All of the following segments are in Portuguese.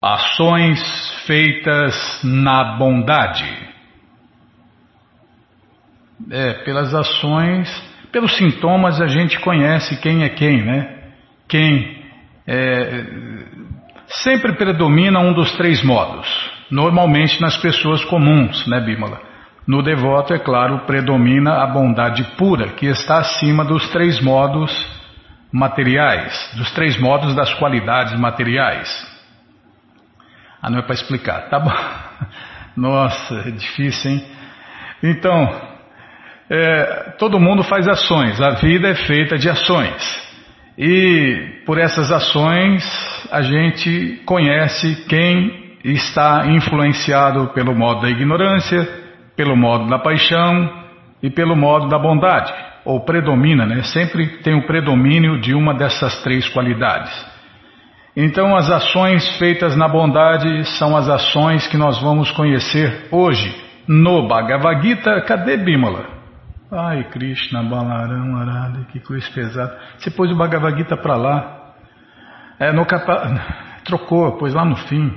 Ações feitas na bondade. É, pelas ações, pelos sintomas a gente conhece quem é quem, né? Quem é, sempre predomina um dos três modos, normalmente nas pessoas comuns, né, Bímola? No devoto, é claro, predomina a bondade pura, que está acima dos três modos materiais, dos três modos das qualidades materiais. Ah, não é para explicar. Tá bom. Nossa, é difícil, hein? Então, é, todo mundo faz ações, a vida é feita de ações. E por essas ações a gente conhece quem está influenciado pelo modo da ignorância, pelo modo da paixão e pelo modo da bondade. Ou predomina, né? Sempre tem o predomínio de uma dessas três qualidades. Então, as ações feitas na bondade são as ações que nós vamos conhecer hoje no Bhagavad Gita. Cadê Bimala? Ai, Krishna, Balaram, Arada, que coisa pesada. Você pôs o Bhagavad Gita para lá. É, no capa... Trocou, pôs lá no fim.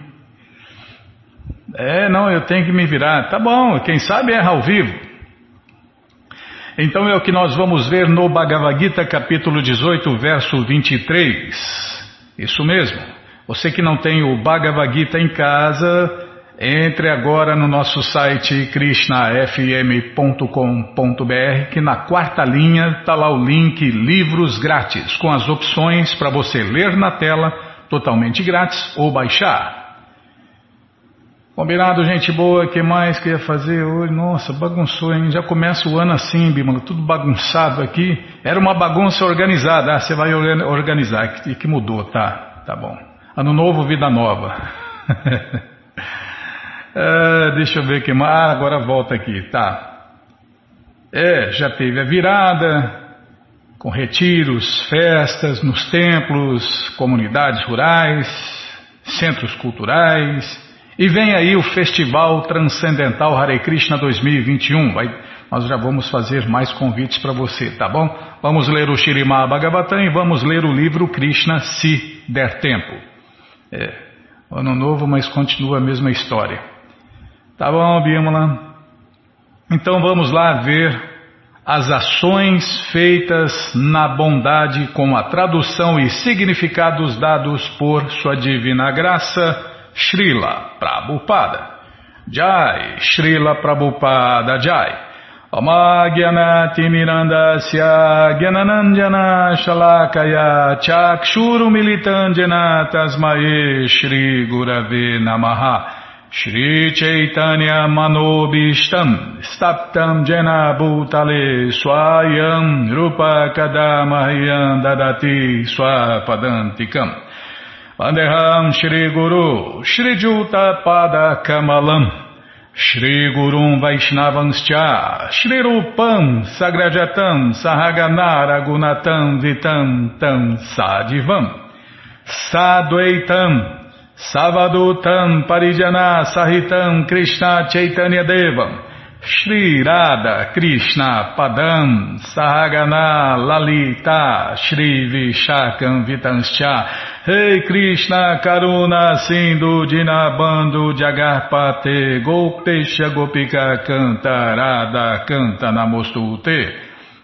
É, não, eu tenho que me virar. Tá bom, quem sabe erra ao vivo. Então é o que nós vamos ver no Bhagavad Gita, capítulo 18, verso 23. Isso mesmo. Você que não tem o Bhagavad Gita em casa, entre agora no nosso site krishnafm.com.br que na quarta linha está lá o link Livros Grátis, com as opções para você ler na tela, totalmente grátis, ou baixar. Combinado, gente boa, que mais que ia fazer hoje? Nossa, bagunçou, hein? Já começa o ano assim, Bimala, tudo bagunçado aqui. Era uma bagunça organizada. Ah, você vai organizar, e que mudou, tá? Tá bom. Ano novo, vida nova. é, deixa eu ver que mais. Ah, agora volta aqui, tá. É, já teve a virada, com retiros, festas nos templos, comunidades rurais, centros culturais. E vem aí o Festival Transcendental Hare Krishna 2021. Vai, nós já vamos fazer mais convites para você, tá bom? Vamos ler o Shirimá Bhagavatam e vamos ler o livro Krishna se der tempo. É, ano novo, mas continua a mesma história. Tá bom, Bímola? Então vamos lá ver as ações feitas na bondade com a tradução e significados dados por Sua Divina Graça. Srila Prabhupada. Jai, Srila Prabhupada Jai. Amagyanati Mirandasya Gyananandjana Shalakaya Chakshuru Militandjana Tasmae Shri Gurave Namaha Shri Chaitanya Manobishtam Staptam Jena Bhutale Swayam Rupa Kadamahyam Dadati Swapadantikam Vandeham Shri Guru Shri Juta Pada Kamalam Shri Gurum Vaishnavanscha Shri Rupam Sagrajatam Sahaganara Gunatam Vitam Tam Sadivam Sadvaitam Savadutam Parijana Sahitam Krishna Chaitanya Devam Shri Radha Krishna Padam Sahagana Lalita Shri Vishakam Vitanscha. Rei Krishna Karuna Sindhu Dinabando Jagarpate Gopesha Gopika Canta Radha Canta Namostute.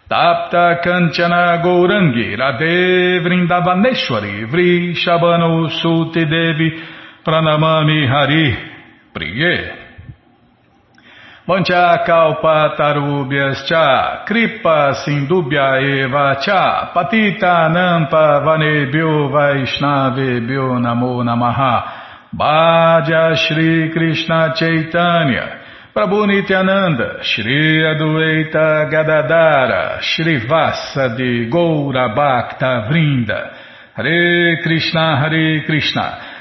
Tapta Kanchana Gourangi Radhe Vrindavaneshwari Vri Shabano Suti Devi Pranamami Hari. Priye Mancha kalpa tarubhyas cha, kripa sindubhya eva cha, patita nampa vanebhyo vaishnavebhyo namo namaha, Bhaja Shri Krishna Chaitanya, Prabhu Nityananda, Shri Adueita Gadadara, Shri Vasa de Goura Bhakta Vrinda, Hare Krishna, Hare Krishna,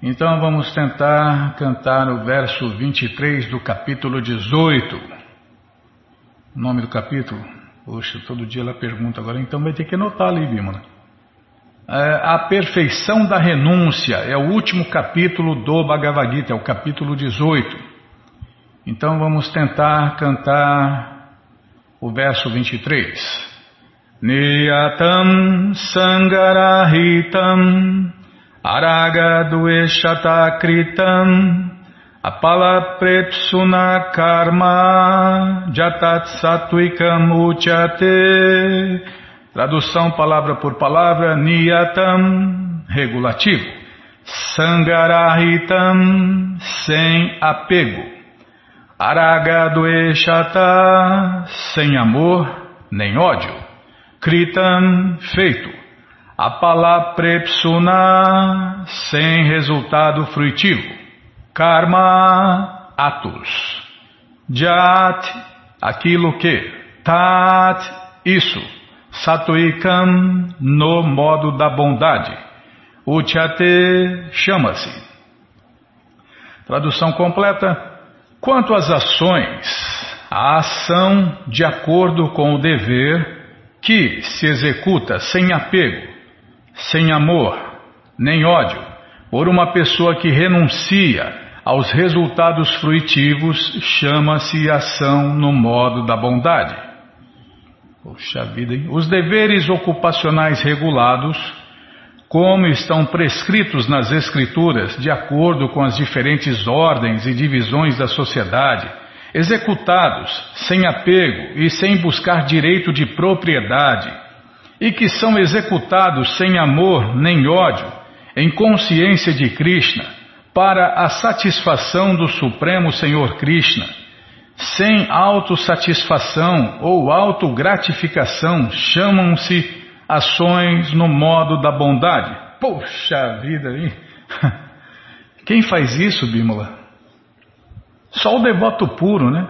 Então vamos tentar cantar o verso 23 do capítulo 18. O nome do capítulo? Poxa, todo dia ela pergunta agora, então vai ter que anotar ali, Bímola. É, a perfeição da renúncia é o último capítulo do Bhagavad Gita, é o capítulo 18. Então vamos tentar cantar o verso 23. Niyatam Sangarahitam Aragadveshatakritam Apala Prepsuna Karma Jatat Satvikam Uchate. Tradução palavra por palavra Niyatam Regulativo. Sangarahitam Sem apego. Aragadveshata Sem amor nem ódio. Kritam Feito Apalaprepsuna, sem resultado fruitivo. Karma, atos. Jat, aquilo que. Tat, isso. Satoikam, no modo da bondade. Uchate, chama-se. Tradução completa. Quanto às ações, a ação de acordo com o dever que se executa sem apego sem amor, nem ódio, por uma pessoa que renuncia aos resultados fruitivos, chama-se ação no modo da bondade. Poxa vida, hein? Os deveres ocupacionais regulados, como estão prescritos nas Escrituras, de acordo com as diferentes ordens e divisões da sociedade, executados sem apego e sem buscar direito de propriedade, e que são executados sem amor nem ódio, em consciência de Krishna, para a satisfação do Supremo Senhor Krishna, sem autossatisfação ou autogratificação, chamam-se ações no modo da bondade. Poxa vida, hein? Quem faz isso, Bímola? Só o devoto puro, né?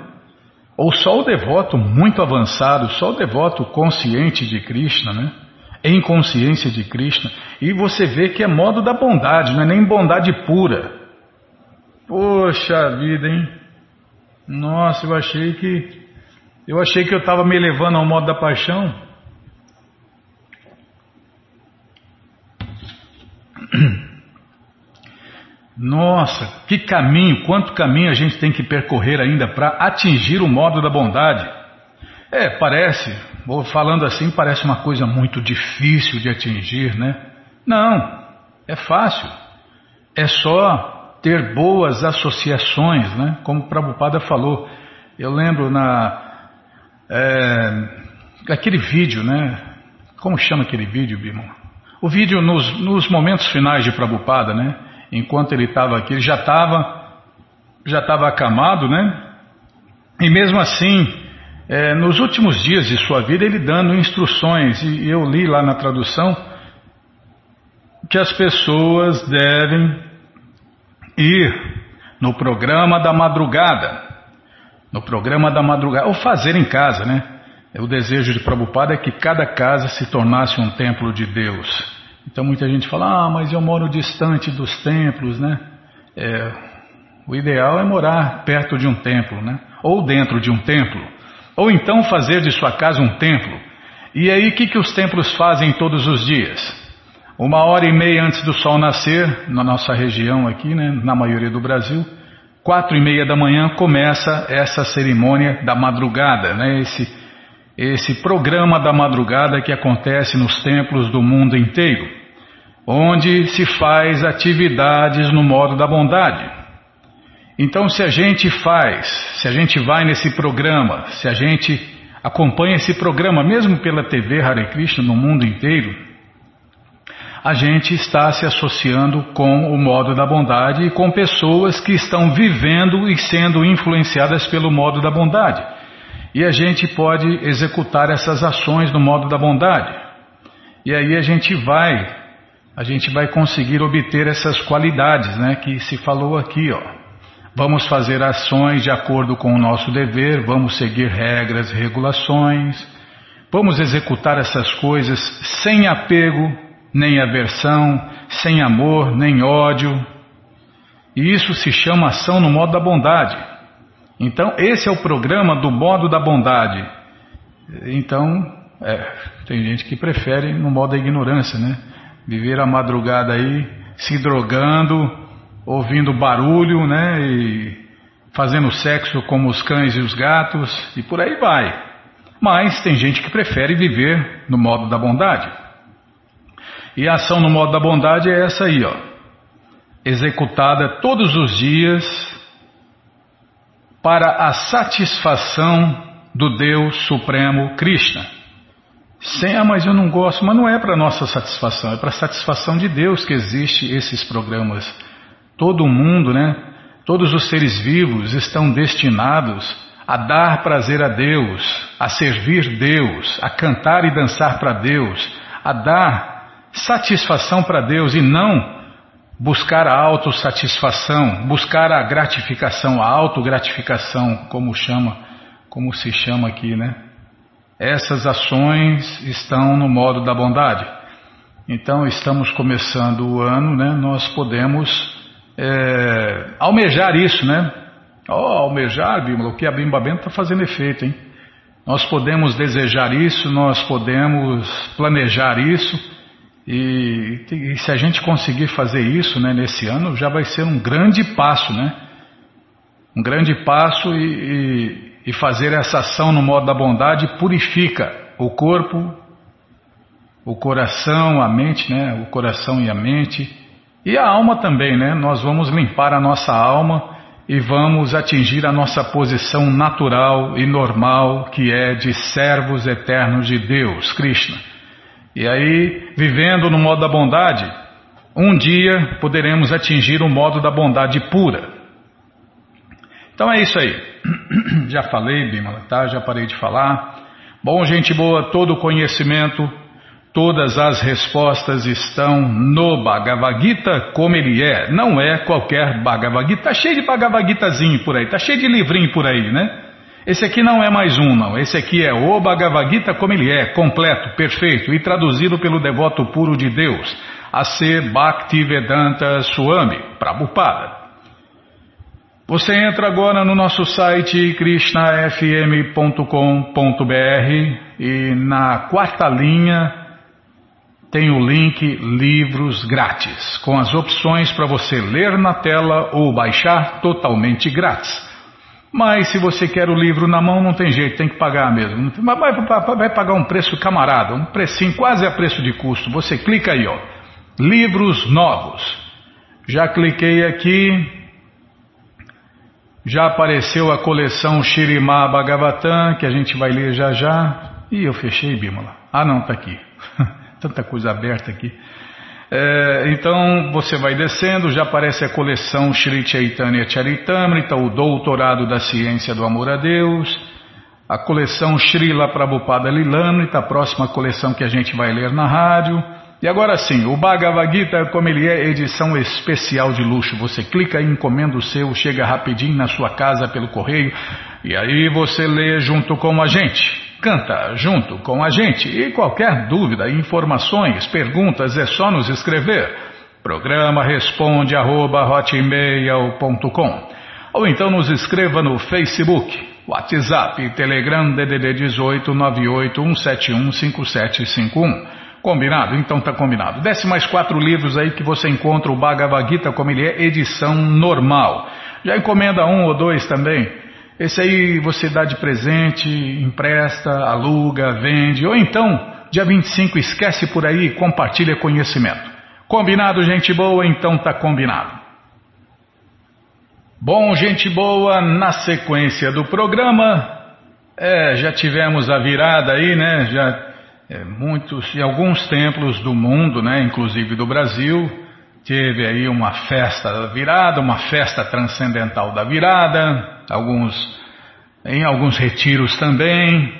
Ou só o devoto muito avançado, só o devoto consciente de Krishna, né? Em consciência de Krishna. E você vê que é modo da bondade, não é nem bondade pura. Poxa vida, hein? Nossa, eu achei que. Eu achei que eu estava me levando ao modo da paixão. Nossa, que caminho, quanto caminho a gente tem que percorrer ainda para atingir o modo da bondade. É, parece, falando assim, parece uma coisa muito difícil de atingir, né? Não, é fácil. É só ter boas associações, né? Como o Prabhupada falou. Eu lembro na. É, aquele vídeo, né? Como chama aquele vídeo, Bimon? O vídeo nos, nos momentos finais de Prabhupada, né? Enquanto ele estava aqui, ele já estava já estava acamado, né? E mesmo assim, é, nos últimos dias de sua vida, ele dando instruções, e eu li lá na tradução que as pessoas devem ir no programa da madrugada, no programa da madrugada, ou fazer em casa, né? O desejo de Prabhupada é que cada casa se tornasse um templo de Deus. Então muita gente fala, ah, mas eu moro distante dos templos, né? É, o ideal é morar perto de um templo, né? Ou dentro de um templo. Ou então fazer de sua casa um templo. E aí o que, que os templos fazem todos os dias? Uma hora e meia antes do sol nascer, na nossa região aqui, né, na maioria do Brasil, quatro e meia da manhã começa essa cerimônia da madrugada, né, esse, esse programa da madrugada que acontece nos templos do mundo inteiro onde se faz atividades no modo da bondade. Então, se a gente faz, se a gente vai nesse programa, se a gente acompanha esse programa, mesmo pela TV Hare Krishna no mundo inteiro, a gente está se associando com o modo da bondade e com pessoas que estão vivendo e sendo influenciadas pelo modo da bondade. E a gente pode executar essas ações no modo da bondade. E aí a gente vai a gente vai conseguir obter essas qualidades né, que se falou aqui. Ó. Vamos fazer ações de acordo com o nosso dever, vamos seguir regras e regulações, vamos executar essas coisas sem apego, nem aversão, sem amor, nem ódio. E isso se chama ação no modo da bondade. Então, esse é o programa do modo da bondade. Então, é, tem gente que prefere no modo da ignorância, né? Viver a madrugada aí, se drogando, ouvindo barulho, né? E fazendo sexo como os cães e os gatos, e por aí vai. Mas tem gente que prefere viver no modo da bondade. E a ação no modo da bondade é essa aí, ó. Executada todos os dias para a satisfação do Deus Supremo Krishna. Sem, ah, mas eu não gosto, mas não é para nossa satisfação, é para satisfação de Deus que existe esses programas. Todo mundo, né? Todos os seres vivos estão destinados a dar prazer a Deus, a servir Deus, a cantar e dançar para Deus, a dar satisfação para Deus e não buscar a autossatisfação, buscar a gratificação, a autogratificação, como chama, como se chama aqui, né? Essas ações estão no modo da bondade. Então estamos começando o ano, né? Nós podemos é, almejar isso, né? Oh, almejar, Bíblia, o que a Bimba Bento está fazendo efeito, hein? Nós podemos desejar isso, nós podemos planejar isso, e, e, se a gente conseguir fazer isso né, nesse ano, já vai ser um grande passo, né? Um grande passo e, e, fazer essa ação no modo da bondade purifica o corpo, o coração, a mente, né? O coração e a mente. E a alma também, né? Nós vamos limpar a nossa alma e vamos atingir a nossa posição natural e normal, que é de servos eternos de Deus, Krishna. E aí, vivendo no modo da bondade, um dia poderemos atingir o modo da bondade pura. Então é isso aí. Já falei, Bimala, tá? Já parei de falar. Bom, gente boa, todo conhecimento Todas as respostas estão no Bhagavad Gita como ele é. Não é qualquer Bhagavad Gita. Está cheio de Bhagavad Gitazinho por aí, está cheio de livrinho por aí, né? Esse aqui não é mais um, não. Esse aqui é o Bhagavad Gita como ele é, completo, perfeito e traduzido pelo devoto puro de Deus, a ser Bhaktivedanta Swami, Prabhupada. Você entra agora no nosso site krishnafm.com.br e na quarta linha tem o link Livros Grátis, com as opções para você ler na tela ou baixar totalmente grátis. Mas se você quer o livro na mão, não tem jeito, tem que pagar mesmo. Vai, vai pagar um preço camarada, um precinho quase a preço de custo. Você clica aí, ó. Livros novos. Já cliquei aqui. Já apareceu a coleção Shirimá Bhagavatam, que a gente vai ler já já. Ih, eu fechei, Bímola. Ah, não, tá aqui. tanta coisa aberta aqui. É, então você vai descendo, já aparece a coleção Sri Chaitanya Charitamrita, o Doutorado da Ciência do Amor a Deus, a coleção Srila Prabhupada Lilamrita, a próxima coleção que a gente vai ler na rádio. E agora sim, o Bhagavad Gita, como ele é, edição especial de luxo. Você clica encomenda o seu, chega rapidinho na sua casa pelo correio, e aí você lê junto com a gente. Canta junto com a gente e qualquer dúvida, informações, perguntas é só nos escrever. Programa responde arroba, ou então nos escreva no Facebook, WhatsApp, Telegram DDD 18 981715751. Combinado? Então tá combinado. Desce mais quatro livros aí que você encontra o Bhagavad Gita como ele é, edição normal. Já encomenda um ou dois também esse aí você dá de presente, empresta, aluga, vende, ou então, dia 25, esquece por aí e compartilha conhecimento. Combinado, gente boa? Então tá combinado. Bom, gente boa, na sequência do programa, é, já tivemos a virada aí, né? Já é, muitos e alguns templos do mundo, né? Inclusive do Brasil, teve aí uma festa da virada, uma festa transcendental da virada alguns, em alguns retiros também.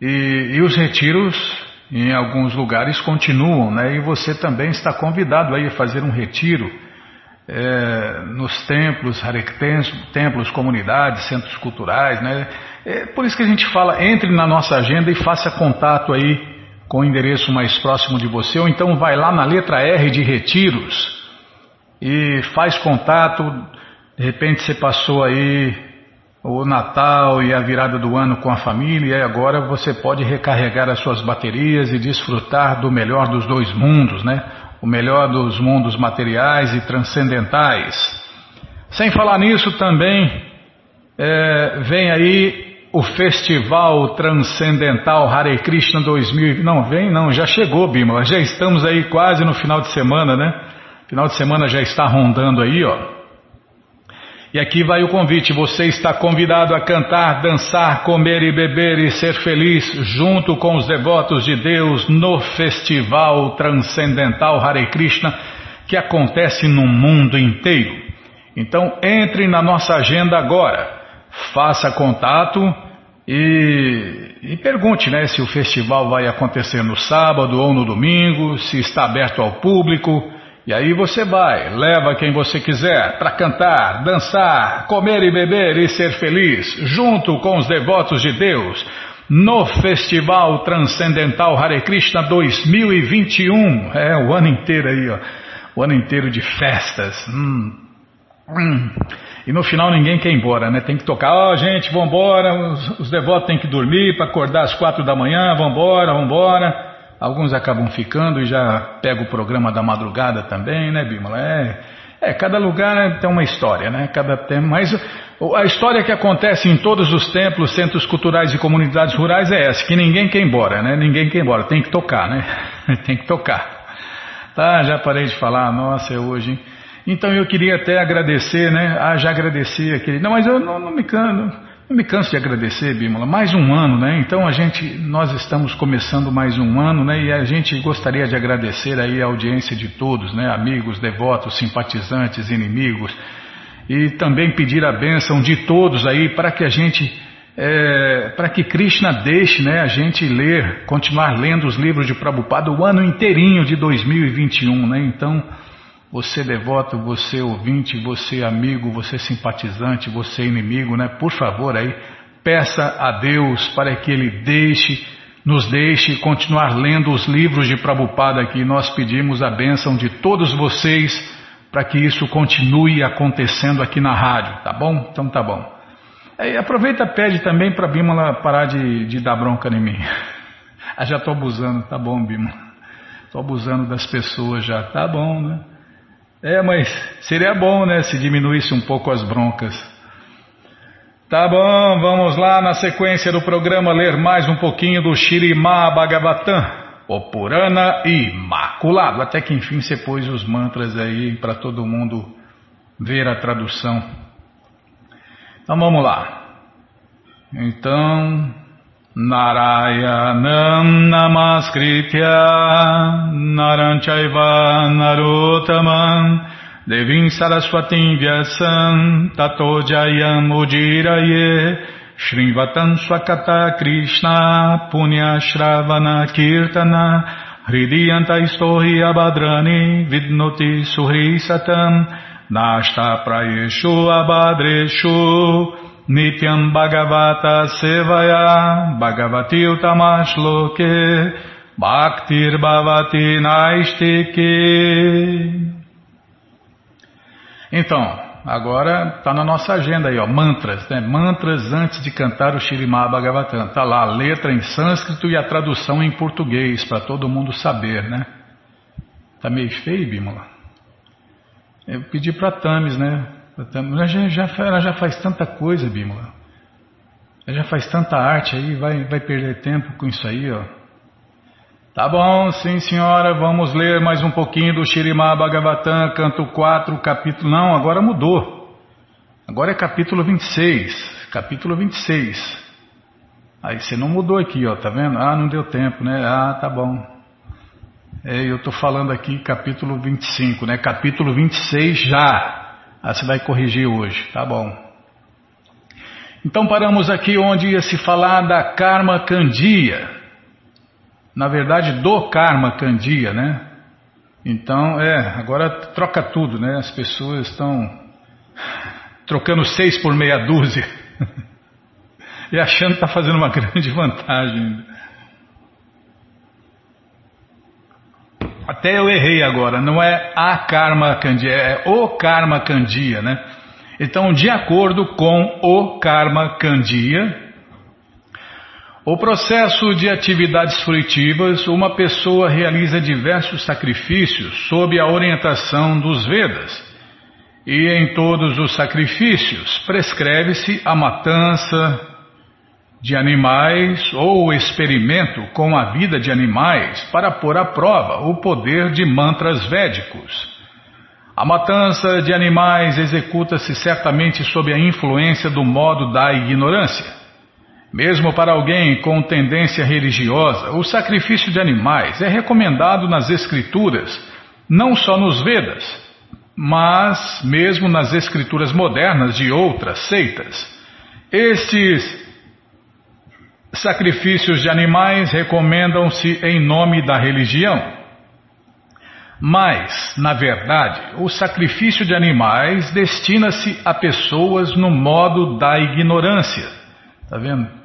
E, e os retiros em alguns lugares continuam, né? E você também está convidado aí a fazer um retiro é, nos templos, templos, comunidades, centros culturais, né? É por isso que a gente fala, entre na nossa agenda e faça contato aí com o endereço mais próximo de você, ou então vai lá na letra R de retiros e faz contato. De repente você passou aí o Natal e a virada do ano com a família e agora você pode recarregar as suas baterias e desfrutar do melhor dos dois mundos, né? O melhor dos mundos materiais e transcendentais. Sem falar nisso também é, vem aí o Festival Transcendental Hare Krishna 2000. Não, vem não, já chegou, Bima. Já estamos aí quase no final de semana, né? Final de semana já está rondando aí, ó. E aqui vai o convite: você está convidado a cantar, dançar, comer e beber e ser feliz junto com os devotos de Deus no Festival Transcendental Hare Krishna que acontece no mundo inteiro. Então entre na nossa agenda agora faça contato e, e, pergunte né, se o festival vai acontecer no sábado ou no domingo, se está aberto ao público. E aí você vai, leva quem você quiser para cantar, dançar, comer e beber e ser feliz, junto com os devotos de Deus, no Festival Transcendental Hare Krishna 2021. É o ano inteiro aí, ó, o ano inteiro de festas. Hum. E no final ninguém quer ir embora, né? Tem que tocar, ó oh, gente, vambora, os, os devotos têm que dormir para acordar às quatro da manhã, vambora, vambora. Alguns acabam ficando e já pega o programa da madrugada também, né, Bímola? É, é, cada lugar tem uma história, né? Cada tem, mas a história que acontece em todos os templos, centros culturais e comunidades rurais é essa, que ninguém quer ir embora, né? Ninguém quer ir embora, tem que tocar, né? tem que tocar. Tá, já parei de falar, nossa, é hoje, hein? Então eu queria até agradecer, né? Ah, já agradeci aquele. Não, mas eu não, não me canso, não me canso de agradecer, Bímola. Mais um ano, né? Então a gente, nós estamos começando mais um ano, né? E a gente gostaria de agradecer aí a audiência de todos, né? Amigos, devotos, simpatizantes, inimigos. E também pedir a bênção de todos aí para que a gente é, para que Krishna deixe né, a gente ler, continuar lendo os livros de Prabhupada o ano inteirinho de 2021. Né? Então, você devoto, você ouvinte, você amigo, você simpatizante, você inimigo, né? Por favor aí, peça a Deus para que Ele deixe, nos deixe continuar lendo os livros de Prabhupada aqui. Nós pedimos a bênção de todos vocês para que isso continue acontecendo aqui na rádio, tá bom? Então tá bom. Aí, aproveita pede também para Bímola parar de, de dar bronca em mim. ah, já estou abusando, tá bom, Bímola. Estou abusando das pessoas já, tá bom, né? É, mas seria bom, né, se diminuísse um pouco as broncas. Tá bom, vamos lá na sequência do programa ler mais um pouquinho do Shirimá Bhagavatam, o Imaculado. Até que enfim você pôs os mantras aí para todo mundo ver a tradução. Então vamos lá. Então, Narotaman Devim Saraswatim Vyasam Tato Jayam Ujiraye Shrivatam Swakata Krishna Punya Shravana Kirtana Hridiyanta Istohi Abhadrani Vidnoti Suhri Satam Nashta Prayeshu Abhadreshu Nityam Bhagavata Sevaya Bhagavati Utamashloke Bhaktir Bhavati Naistike Então, agora está na nossa agenda aí, ó, mantras, né? Mantras antes de cantar o Shirimá Bhagavatam. Está lá a letra em sânscrito e a tradução em português, para todo mundo saber, né? Tá meio feio, Bímola? Eu pedi para Tamis, né? Ela já, já, ela já faz tanta coisa, Bímola. Ela já faz tanta arte aí, vai, vai perder tempo com isso aí, ó. Tá bom, sim senhora, vamos ler mais um pouquinho do Shirimá Bhagavatam, canto 4, capítulo... Não, agora mudou. Agora é capítulo 26, capítulo 26. Aí você não mudou aqui, ó, tá vendo? Ah, não deu tempo, né? Ah, tá bom. É, eu tô falando aqui capítulo 25, né? Capítulo 26 já. Ah, você vai corrigir hoje, tá bom. Então paramos aqui onde ia se falar da karma candia. Na verdade, do karma candia, né? Então, é, agora troca tudo, né? As pessoas estão trocando seis por meia dúzia e achando que está fazendo uma grande vantagem. Até eu errei agora, não é a karma candia, é o karma candia, né? Então, de acordo com o karma candia, o processo de atividades fruitivas, uma pessoa realiza diversos sacrifícios sob a orientação dos Vedas. E em todos os sacrifícios prescreve-se a matança de animais ou experimento com a vida de animais para pôr à prova o poder de mantras védicos. A matança de animais executa-se certamente sob a influência do modo da ignorância. Mesmo para alguém com tendência religiosa, o sacrifício de animais é recomendado nas Escrituras, não só nos Vedas, mas mesmo nas escrituras modernas de outras seitas. Estes sacrifícios de animais recomendam-se em nome da religião. Mas, na verdade, o sacrifício de animais destina-se a pessoas no modo da ignorância. Está vendo?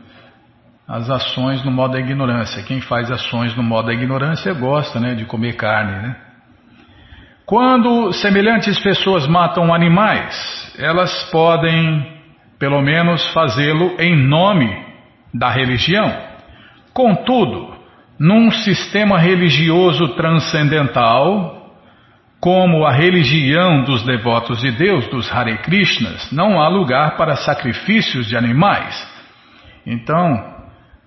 as ações no modo da ignorância. Quem faz ações no modo da ignorância gosta né, de comer carne. Né? Quando semelhantes pessoas matam animais, elas podem, pelo menos, fazê-lo em nome da religião. Contudo, num sistema religioso transcendental, como a religião dos devotos de Deus, dos Hare Krishnas, não há lugar para sacrifícios de animais. Então,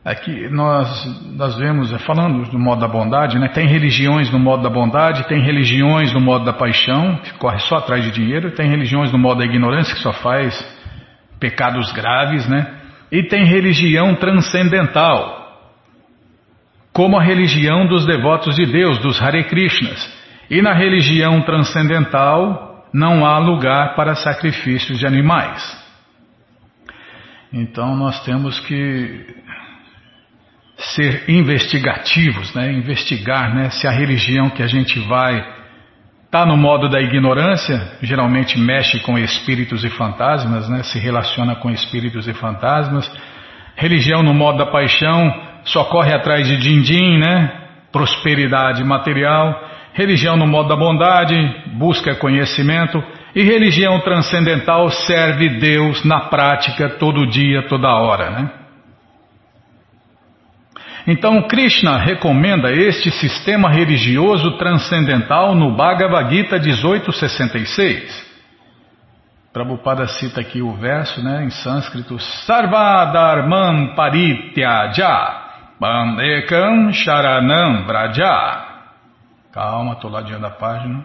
Aqui nós, nós vemos, é, falando do modo da bondade, né, tem religiões no modo da bondade, tem religiões no modo da paixão, que corre só atrás de dinheiro, tem religiões no modo da ignorância, que só faz pecados graves, né? E tem religião transcendental, como a religião dos devotos de Deus, dos Hare Krishnas. E na religião transcendental não há lugar para sacrifícios de animais. Então nós temos que ser investigativos, né? investigar né? se a religião que a gente vai está no modo da ignorância, geralmente mexe com espíritos e fantasmas, né? se relaciona com espíritos e fantasmas. Religião no modo da paixão só corre atrás de din-din, né? prosperidade material. Religião no modo da bondade busca conhecimento. E religião transcendental serve Deus na prática todo dia, toda hora. Né? Então Krishna recomenda este sistema religioso transcendental no Bhagavad Gita 1866. Prabhupada cita aqui o verso né, em sânscrito Sarvadharman Parityaja Bandekam Sharanam Vraja Calma, estou lá diante da página.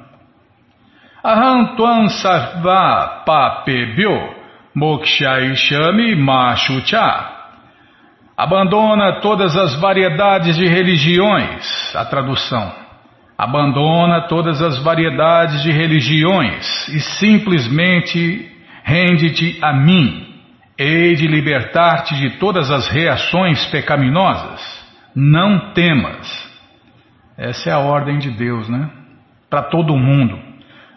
Aham Tuan Sarva Papebyo Mokshaishami Machucha Abandona todas as variedades de religiões. A tradução. Abandona todas as variedades de religiões e simplesmente rende-te a mim. Hei de libertar-te de todas as reações pecaminosas. Não temas. Essa é a ordem de Deus, né? Para todo mundo.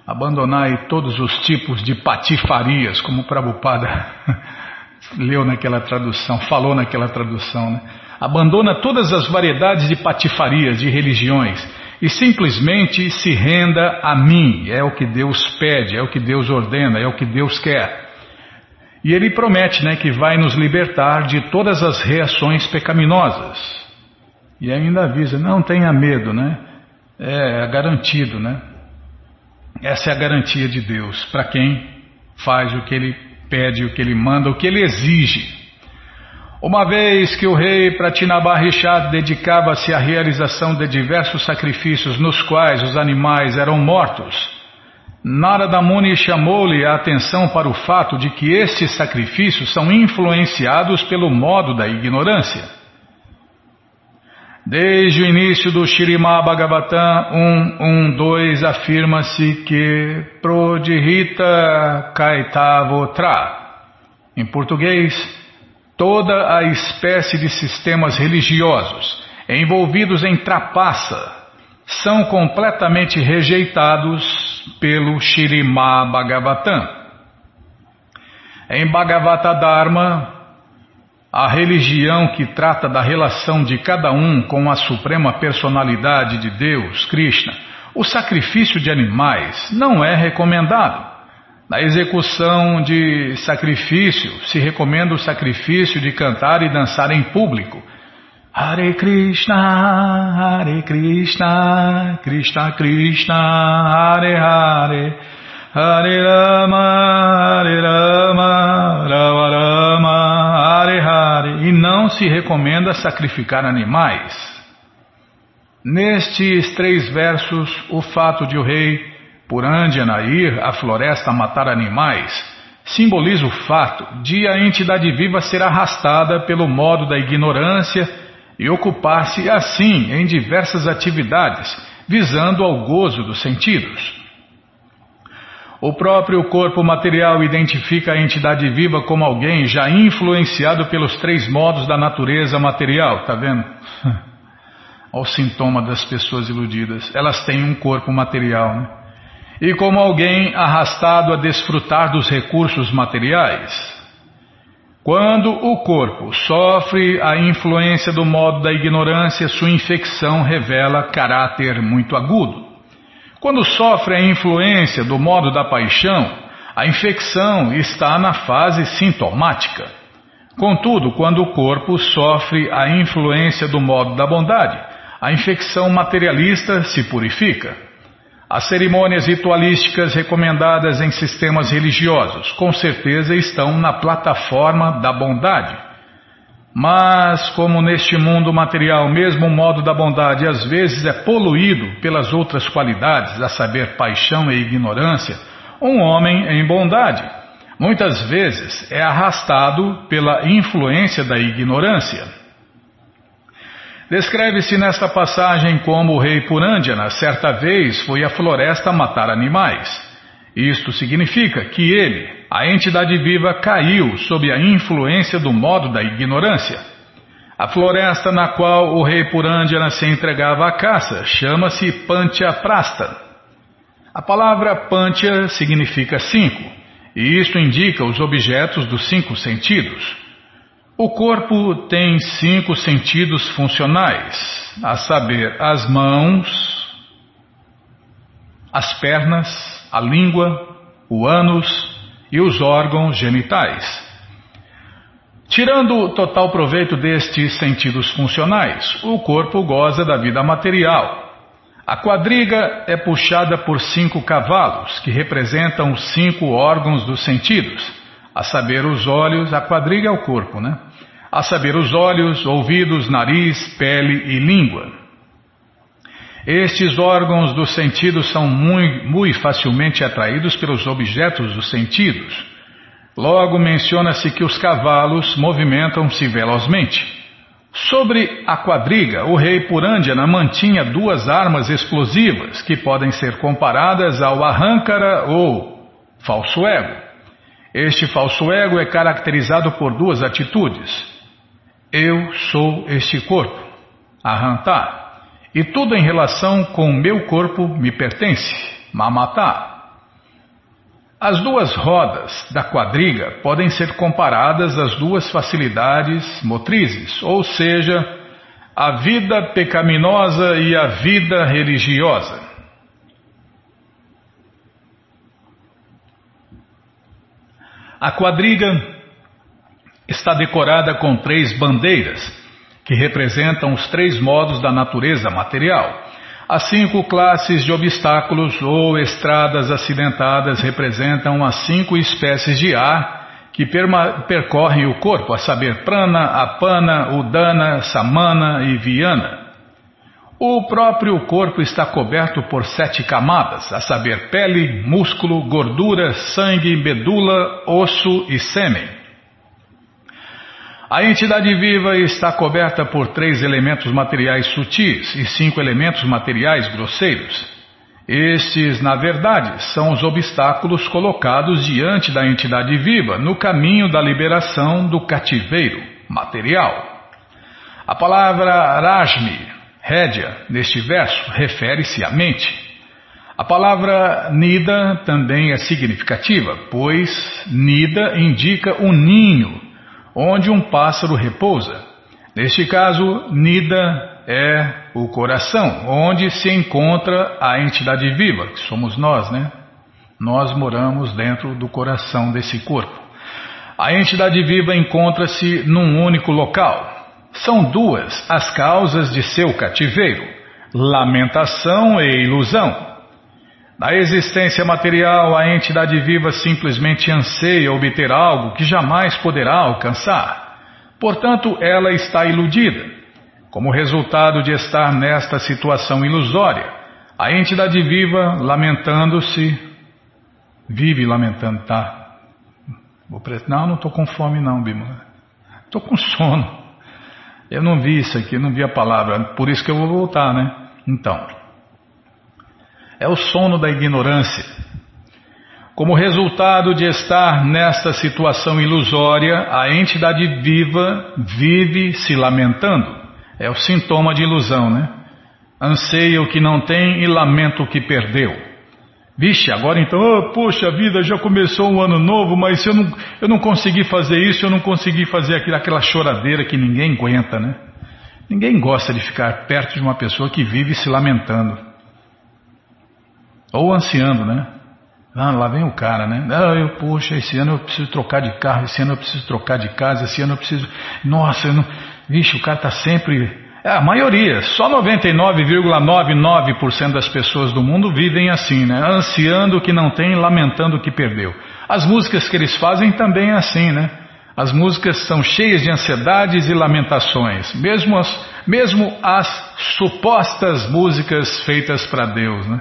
Abandonai todos os tipos de patifarias, como Prabhupada leu naquela tradução, falou naquela tradução, né? Abandona todas as variedades de patifarias, de religiões e simplesmente se renda a mim. É o que Deus pede, é o que Deus ordena, é o que Deus quer. E ele promete, né, que vai nos libertar de todas as reações pecaminosas. E ainda avisa, não tenha medo, né? É garantido, né? Essa é a garantia de Deus para quem faz o que ele pede, o que ele manda, o que ele exige. Uma vez que o rei Pratinabarishad dedicava-se à realização de diversos sacrifícios nos quais os animais eram mortos, Narada Muni chamou-lhe a atenção para o fato de que estes sacrifícios são influenciados pelo modo da ignorância. Desde o início do Shirimá Bhagavatam 1.1.2 afirma-se que Prodhita Kaitavotra, em português, toda a espécie de sistemas religiosos envolvidos em trapaça são completamente rejeitados pelo Shirimá Bhagavatam. Em Bhagavata Dharma, a religião que trata da relação de cada um com a suprema personalidade de Deus, Krishna, o sacrifício de animais não é recomendado. Na execução de sacrifício, se recomenda o sacrifício de cantar e dançar em público. Hare Krishna, Hare Krishna, Krishna Krishna, Hare Hare, Hare Rama, Hare Rama, Rama Rama. E não se recomenda sacrificar animais. Nestes três versos, o fato de o rei por Andjana ir à floresta matar animais, simboliza o fato de a entidade viva ser arrastada pelo modo da ignorância e ocupar-se assim em diversas atividades, visando ao gozo dos sentidos. O próprio corpo material identifica a entidade viva como alguém já influenciado pelos três modos da natureza material, tá vendo? O sintoma das pessoas iludidas. Elas têm um corpo material, né? e como alguém arrastado a desfrutar dos recursos materiais. Quando o corpo sofre a influência do modo da ignorância, sua infecção revela caráter muito agudo. Quando sofre a influência do modo da paixão, a infecção está na fase sintomática. Contudo, quando o corpo sofre a influência do modo da bondade, a infecção materialista se purifica. As cerimônias ritualísticas recomendadas em sistemas religiosos com certeza estão na plataforma da bondade. Mas, como neste mundo material, mesmo o modo da bondade às vezes é poluído pelas outras qualidades, a saber, paixão e ignorância, um homem em bondade muitas vezes é arrastado pela influência da ignorância. Descreve-se nesta passagem como o rei Purandjana certa vez foi à floresta matar animais. Isto significa que ele, a entidade viva, caiu sob a influência do modo da ignorância. A floresta na qual o rei Purandjana se entregava à caça chama-se Pancha Prasta. A palavra Pancha significa cinco, e isto indica os objetos dos cinco sentidos. O corpo tem cinco sentidos funcionais, a saber, as mãos, as pernas, a língua, o ânus e os órgãos genitais. Tirando total proveito destes sentidos funcionais, o corpo goza da vida material. A quadriga é puxada por cinco cavalos, que representam os cinco órgãos dos sentidos a saber os olhos, a quadriga é o corpo, né? A saber os olhos, ouvidos, nariz, pele e língua. Estes órgãos dos sentidos são muito, facilmente atraídos pelos objetos dos sentidos. Logo menciona-se que os cavalos movimentam-se velozmente. Sobre a quadriga, o rei Purandjana mantinha duas armas explosivas que podem ser comparadas ao arrancara ou falso ego. Este falso ego é caracterizado por duas atitudes. Eu sou este corpo, arrantar, e tudo em relação com meu corpo me pertence, mamata. As duas rodas da quadriga podem ser comparadas às duas facilidades motrizes, ou seja, a vida pecaminosa e a vida religiosa. A quadriga está decorada com três bandeiras, que representam os três modos da natureza material. As cinco classes de obstáculos ou estradas acidentadas representam as cinco espécies de ar que percorrem o corpo, a saber, prana, apana, udana, samana e viana. O próprio corpo está coberto por sete camadas, a saber, pele, músculo, gordura, sangue, medula, osso e sêmen. A entidade viva está coberta por três elementos materiais sutis e cinco elementos materiais grosseiros. Estes, na verdade, são os obstáculos colocados diante da entidade viva no caminho da liberação do cativeiro material. A palavra Rashmi Rédia, neste verso, refere-se à mente. A palavra Nida também é significativa, pois Nida indica o ninho, onde um pássaro repousa. Neste caso, Nida é o coração, onde se encontra a entidade viva, que somos nós, né? Nós moramos dentro do coração desse corpo. A entidade viva encontra-se num único local. São duas as causas de seu cativeiro: lamentação e ilusão. Na existência material, a entidade viva simplesmente anseia obter algo que jamais poderá alcançar. Portanto, ela está iludida. Como resultado de estar nesta situação ilusória, a entidade viva, lamentando-se, vive lamentando, tá? Não, não estou com fome não, Bima. Estou com sono. Eu não vi isso aqui, não vi a palavra, por isso que eu vou voltar, né? Então, é o sono da ignorância. Como resultado de estar nesta situação ilusória, a entidade viva vive se lamentando. É o sintoma de ilusão, né? Anseia o que não tem e lamenta o que perdeu. Vixe, agora então, oh, poxa vida, já começou um ano novo, mas eu não, eu não consegui fazer isso, eu não consegui fazer aquilo, aquela choradeira que ninguém aguenta, né? Ninguém gosta de ficar perto de uma pessoa que vive se lamentando. Ou ansiando, né? Ah, lá vem o cara, né? Ah, eu, poxa, esse ano eu preciso trocar de carro, esse ano eu preciso trocar de casa, esse ano eu preciso. Nossa, eu não. Vixe, o cara está sempre é, a maioria, só 99,99% das pessoas do mundo vivem assim, né? Ansiando o que não tem, lamentando o que perdeu. As músicas que eles fazem também é assim, né? As músicas são cheias de ansiedades e lamentações, mesmo as, mesmo as supostas músicas feitas para Deus, né?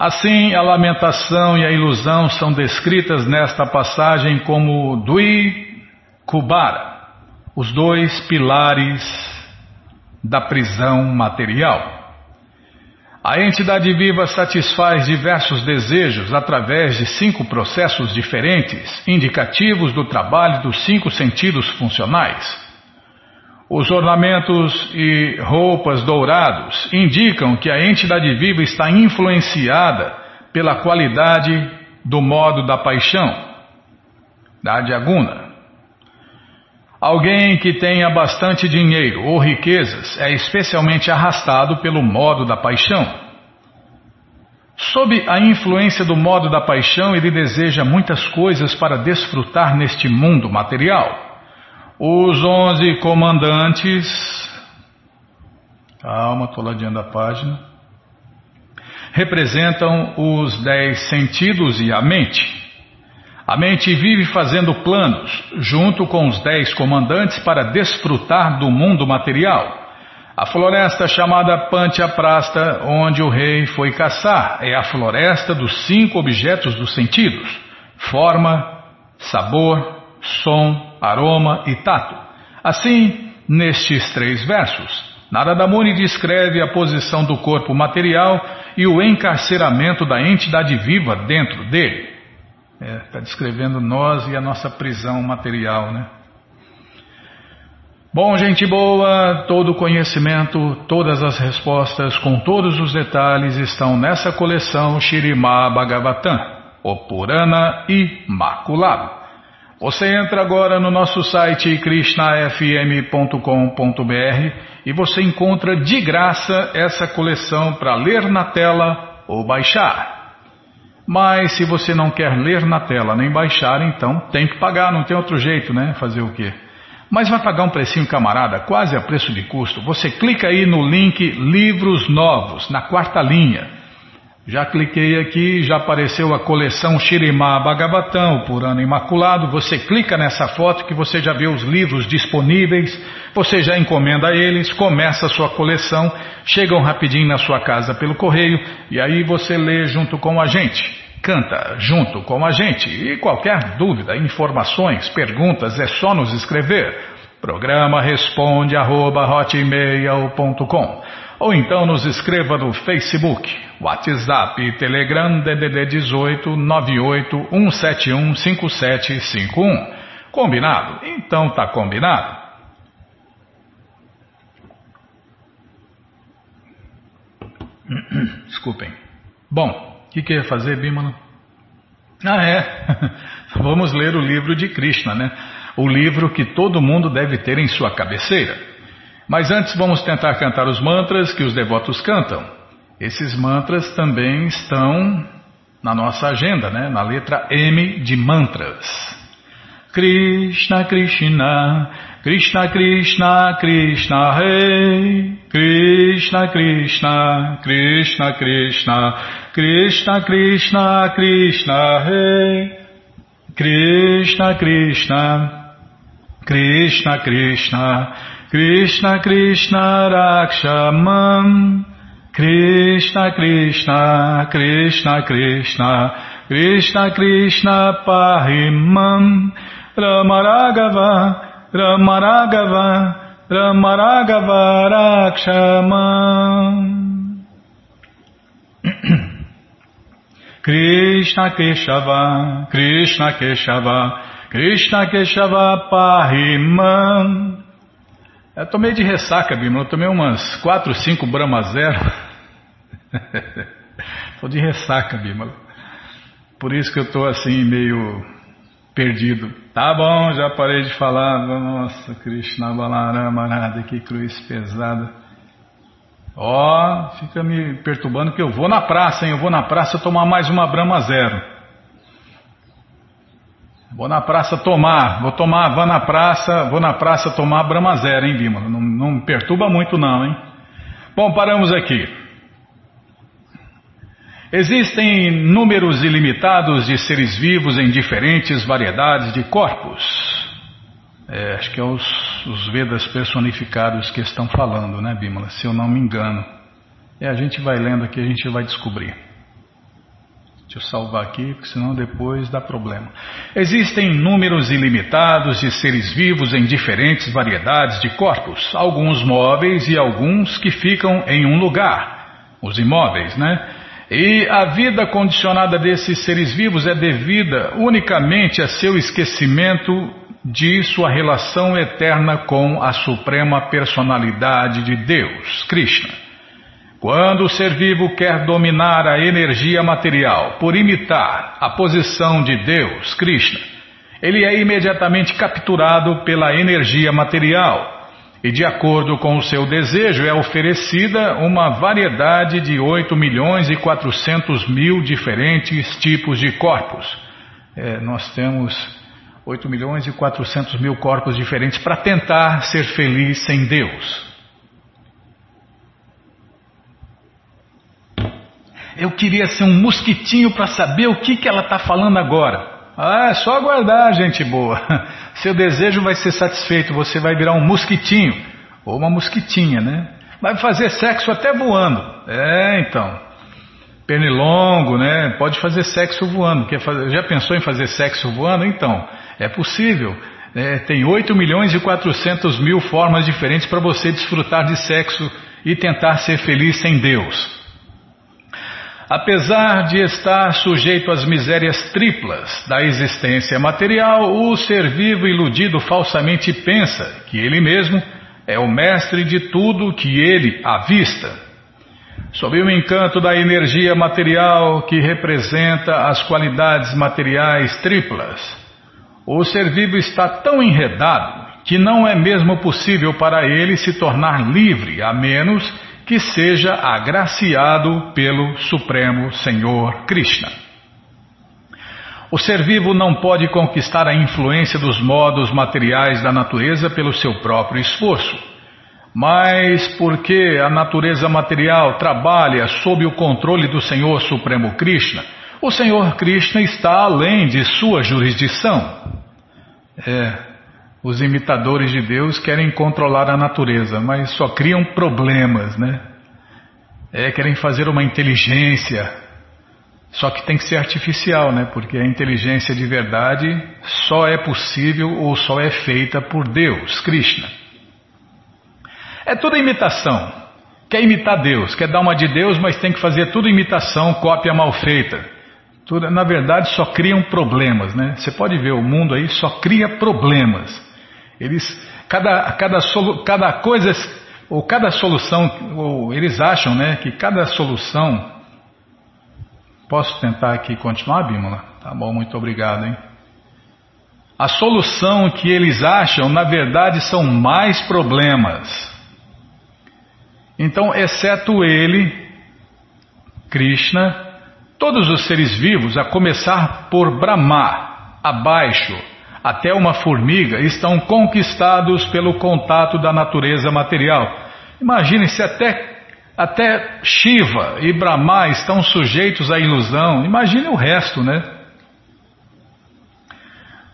Assim, a lamentação e a ilusão são descritas nesta passagem como Dui Kubara os dois pilares da prisão material. A entidade viva satisfaz diversos desejos através de cinco processos diferentes, indicativos do trabalho dos cinco sentidos funcionais. Os ornamentos e roupas dourados indicam que a entidade viva está influenciada pela qualidade do modo da paixão, da diaguna. Alguém que tenha bastante dinheiro ou riquezas é especialmente arrastado pelo modo da paixão. Sob a influência do modo da paixão, ele deseja muitas coisas para desfrutar neste mundo material. Os onze comandantes. Calma, estou ladeando a página. Representam os dez sentidos e a mente. A mente vive fazendo planos, junto com os dez comandantes, para desfrutar do mundo material. A floresta chamada Prasta, onde o rei foi caçar, é a floresta dos cinco objetos dos sentidos: forma, sabor, som, aroma e tato. Assim, nestes três versos, Narada Muni descreve a posição do corpo material e o encarceramento da entidade viva dentro dele. Está é, tá descrevendo nós e a nossa prisão material, né? Bom, gente boa, todo o conhecimento, todas as respostas, com todos os detalhes, estão nessa coleção Shirimá Bhagavatam, o Purana Imaculado. Você entra agora no nosso site krishnafm.com.br e você encontra de graça essa coleção para ler na tela ou baixar. Mas se você não quer ler na tela nem baixar, então tem que pagar, não tem outro jeito, né? Fazer o quê? Mas vai pagar um precinho camarada, quase a preço de custo. Você clica aí no link Livros Novos, na quarta linha. Já cliquei aqui, já apareceu a coleção Shirimá Bhagavatam, por ano imaculado. Você clica nessa foto que você já vê os livros disponíveis, você já encomenda eles, começa a sua coleção, chegam rapidinho na sua casa pelo correio e aí você lê junto com a gente. Canta junto com a gente e qualquer dúvida, informações, perguntas é só nos escrever. Programa responde arroba, ou então nos escreva no Facebook, WhatsApp Telegram DDD 18 98 171 5751. Combinado? Então tá combinado. Desculpem. Bom, o que, que eu ia fazer, Bímola? Ah, é. Vamos ler o livro de Krishna, né? O livro que todo mundo deve ter em sua cabeceira. Mas antes vamos tentar cantar os mantras que os devotos cantam. Esses mantras também estão na nossa agenda, né? Na letra M de mantras. Krishna Krishna Krishna Krishna Krishna Rei Krishna Krishna Krishna Krishna Krishna Krishna Krishna Rei Krishna Krishna Krishna Krishna Krishna Krishna Rakshamam. Krishna Krishna Krishna Krishna. Krishna Krishna Pahimam. Ramaragava Ramaragava Ramaragava Rakshamam. Krishna Keshava, Krishna Keshava, Krishna Keshava Pahimam. Eu tomei de ressaca, Bima. Eu tomei umas 4, 5 Brahma Zero. Estou de ressaca, Bima. Por isso que eu estou assim, meio perdido. Tá bom, já parei de falar. Nossa, Krishna Balarama, nada, que cruz pesada. Ó, oh, fica me perturbando que eu vou na praça, hein? Eu vou na praça tomar mais uma Brahma Zero. Vou na praça tomar, vou tomar, vou na praça, vou na praça tomar Brahma Zero, hein, Bima? Não, não me perturba muito não, hein? Bom, paramos aqui. Existem números ilimitados de seres vivos em diferentes variedades de corpos. É, acho que é os, os Vedas personificados que estão falando, né, Bimala? Se eu não me engano. É, a gente vai lendo aqui, a gente vai descobrir. Deixa eu salvar aqui, porque senão depois dá problema. Existem números ilimitados de seres vivos em diferentes variedades de corpos, alguns móveis e alguns que ficam em um lugar, os imóveis, né? E a vida condicionada desses seres vivos é devida unicamente a seu esquecimento de sua relação eterna com a suprema personalidade de Deus, Krishna. Quando o ser vivo quer dominar a energia material por imitar a posição de Deus, Krishna, ele é imediatamente capturado pela energia material e, de acordo com o seu desejo, é oferecida uma variedade de 8 milhões e 400 mil diferentes tipos de corpos. É, nós temos 8 milhões e 400 mil corpos diferentes para tentar ser feliz sem Deus. Eu queria ser um mosquitinho para saber o que, que ela está falando agora. Ah, é só aguardar, gente boa. Seu desejo vai ser satisfeito, você vai virar um mosquitinho, ou uma mosquitinha, né? Vai fazer sexo até voando. É, então pernilongo, né? Pode fazer sexo voando. Quer fazer, já pensou em fazer sexo voando? Então, é possível. É, tem 8 milhões e 400 mil formas diferentes para você desfrutar de sexo e tentar ser feliz sem Deus. Apesar de estar sujeito às misérias triplas da existência material, o ser vivo iludido falsamente pensa que ele mesmo é o mestre de tudo que ele avista sob o encanto da energia material que representa as qualidades materiais triplas. O ser vivo está tão enredado que não é mesmo possível para ele se tornar livre, a menos que seja agraciado pelo Supremo Senhor Krishna. O ser vivo não pode conquistar a influência dos modos materiais da natureza pelo seu próprio esforço mas porque a natureza material trabalha sob o controle do Senhor Supremo Krishna, o Senhor Krishna está além de sua jurisdição. É, os imitadores de Deus querem controlar a natureza, mas só criam problemas, né? É, querem fazer uma inteligência, só que tem que ser artificial, né? Porque a inteligência de verdade só é possível ou só é feita por Deus, Krishna. É tudo imitação. Quer imitar Deus, quer dar uma de Deus, mas tem que fazer tudo imitação, cópia mal feita. Na verdade, só criam problemas, né? Você pode ver o mundo aí só cria problemas. Eles, cada, cada, solu, cada coisa ou cada solução, ou eles acham, né, que cada solução. Posso tentar aqui continuar, Bímola? Tá bom, muito obrigado, hein? a solução que eles acham, na verdade, são mais problemas. Então, exceto ele, Krishna, todos os seres vivos, a começar por Brahma, abaixo, até uma formiga, estão conquistados pelo contato da natureza material. Imagine se até, até Shiva e Brahma estão sujeitos à ilusão. Imagine o resto, né?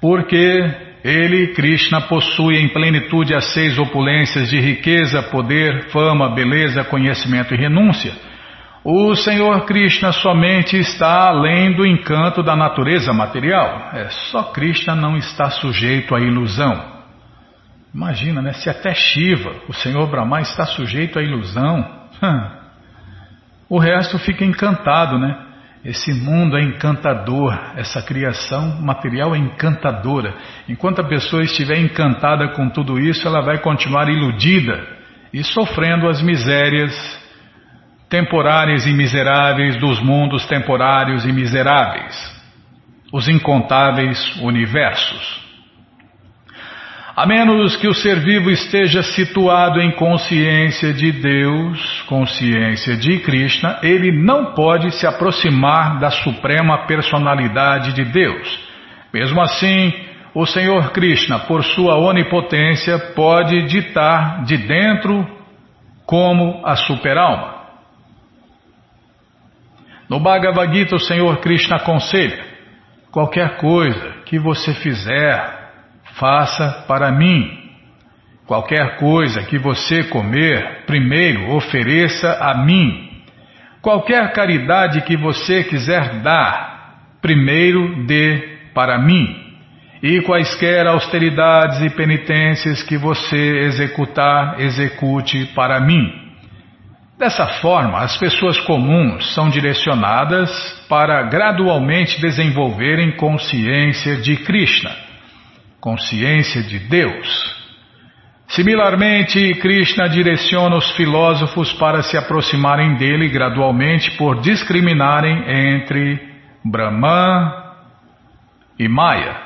Porque ele, Krishna, possui em plenitude as seis opulências de riqueza, poder, fama, beleza, conhecimento e renúncia. O Senhor Krishna somente está além do encanto da natureza material. É só Krishna não está sujeito à ilusão. Imagina, né? Se até Shiva, o Senhor Brahma, está sujeito à ilusão, o resto fica encantado, né? Esse mundo é encantador, essa criação material é encantadora. Enquanto a pessoa estiver encantada com tudo isso, ela vai continuar iludida e sofrendo as misérias temporárias e miseráveis dos mundos temporários e miseráveis, os incontáveis universos. A menos que o ser vivo esteja situado em consciência de Deus, consciência de Krishna, ele não pode se aproximar da suprema personalidade de Deus. Mesmo assim, o Senhor Krishna, por sua onipotência, pode ditar de dentro como a superalma. No Bhagavad Gita, o Senhor Krishna aconselha: qualquer coisa que você fizer, faça para mim. Qualquer coisa que você comer, primeiro ofereça a mim. Qualquer caridade que você quiser dar, primeiro dê para mim. E quaisquer austeridades e penitências que você executar, execute para mim. Dessa forma, as pessoas comuns são direcionadas para gradualmente desenvolverem consciência de Krishna consciência de Deus. Similarmente, Krishna direciona os filósofos para se aproximarem dele gradualmente por discriminarem entre Brahman e Maya,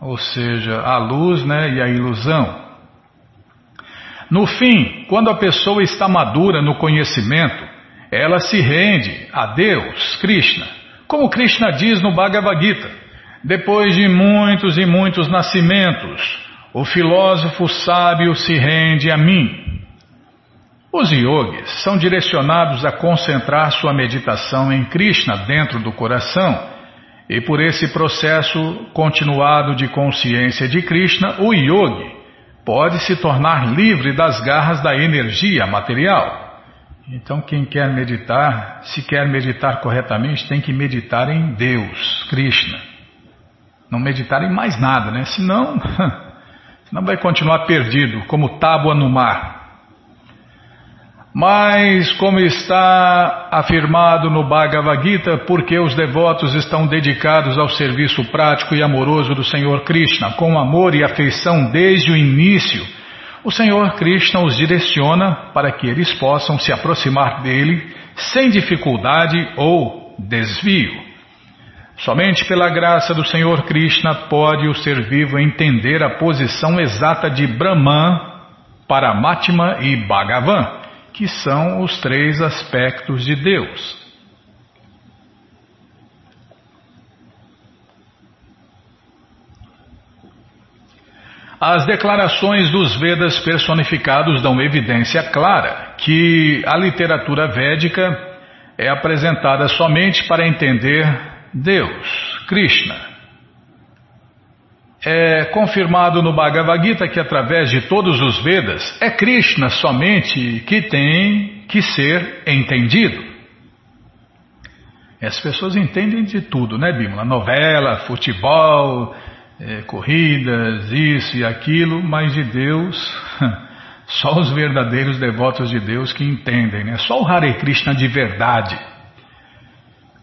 ou seja, a luz né, e a ilusão. No fim, quando a pessoa está madura no conhecimento, ela se rende a Deus, Krishna, como Krishna diz no Bhagavad Gita. Depois de muitos e muitos nascimentos, o filósofo sábio se rende a mim. Os yogis são direcionados a concentrar sua meditação em Krishna dentro do coração, e por esse processo continuado de consciência de Krishna, o yogi pode se tornar livre das garras da energia material. Então, quem quer meditar, se quer meditar corretamente, tem que meditar em Deus, Krishna. Não meditar em mais nada, né? Senão, senão vai continuar perdido, como tábua no mar. Mas, como está afirmado no Bhagavad Gita, porque os devotos estão dedicados ao serviço prático e amoroso do Senhor Krishna, com amor e afeição desde o início, o Senhor Krishna os direciona para que eles possam se aproximar dele sem dificuldade ou desvio. Somente pela graça do Senhor Krishna pode o ser vivo entender a posição exata de Brahman, Paramatma e Bhagavan, que são os três aspectos de Deus. As declarações dos Vedas personificados dão evidência clara que a literatura védica é apresentada somente para entender Deus, Krishna. É confirmado no Bhagavad Gita que através de todos os Vedas é Krishna somente que tem que ser entendido. As pessoas entendem de tudo, né, Bímola? Novela, futebol, é, corridas, isso e aquilo, mas de Deus, só os verdadeiros devotos de Deus que entendem, né? Só o Hare Krishna de verdade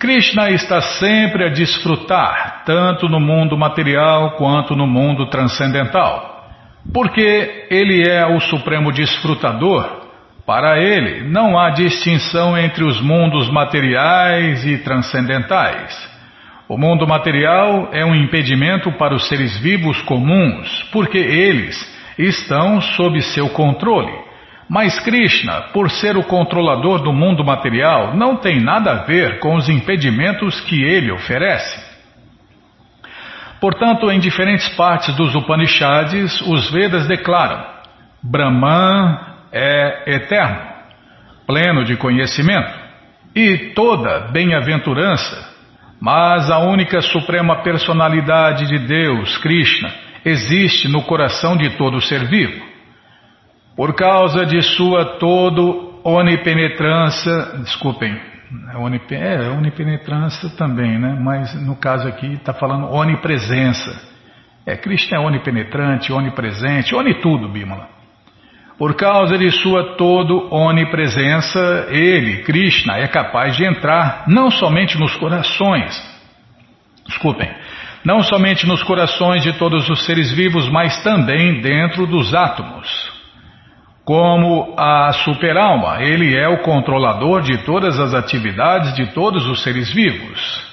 Krishna está sempre a desfrutar, tanto no mundo material quanto no mundo transcendental. Porque ele é o supremo desfrutador, para ele não há distinção entre os mundos materiais e transcendentais. O mundo material é um impedimento para os seres vivos comuns, porque eles estão sob seu controle. Mas Krishna, por ser o controlador do mundo material, não tem nada a ver com os impedimentos que ele oferece. Portanto, em diferentes partes dos Upanishads, os Vedas declaram: Brahman é eterno, pleno de conhecimento, e toda bem-aventurança mas a única suprema personalidade de Deus, Krishna, existe no coração de todo ser vivo. Por causa de sua todo onipenetrância, desculpem, é, é onipenetrância também, né? Mas no caso aqui está falando onipresença. É, Krishna é onipenetrante, onipresente, oni tudo, Bimala. Por causa de sua todo onipresença, ele, Krishna, é capaz de entrar não somente nos corações, desculpem, não somente nos corações de todos os seres vivos, mas também dentro dos átomos. Como a superalma, ele é o controlador de todas as atividades de todos os seres vivos.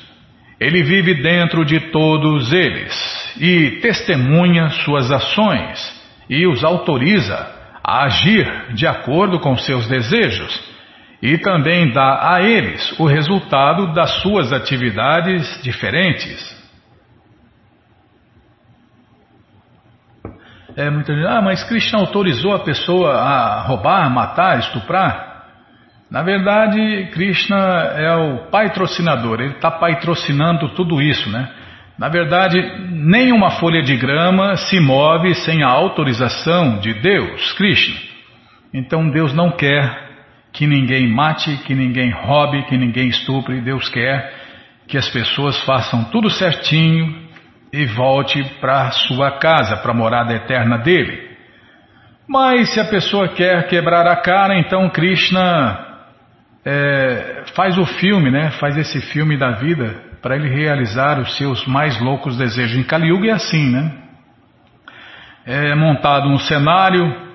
Ele vive dentro de todos eles e testemunha suas ações e os autoriza a agir de acordo com seus desejos e também dá a eles o resultado das suas atividades diferentes. É, muita gente, ah, mas Krishna autorizou a pessoa a roubar, matar, estuprar? Na verdade, Krishna é o patrocinador, ele está patrocinando tudo isso, né? Na verdade, nenhuma folha de grama se move sem a autorização de Deus, Krishna. Então Deus não quer que ninguém mate, que ninguém roube, que ninguém estupre. Deus quer que as pessoas façam tudo certinho e volte para sua casa, para a morada eterna dele. Mas se a pessoa quer quebrar a cara, então Krishna é, faz o filme, né? Faz esse filme da vida para ele realizar os seus mais loucos desejos. Em Kali Yuga é assim, né? É montado um cenário,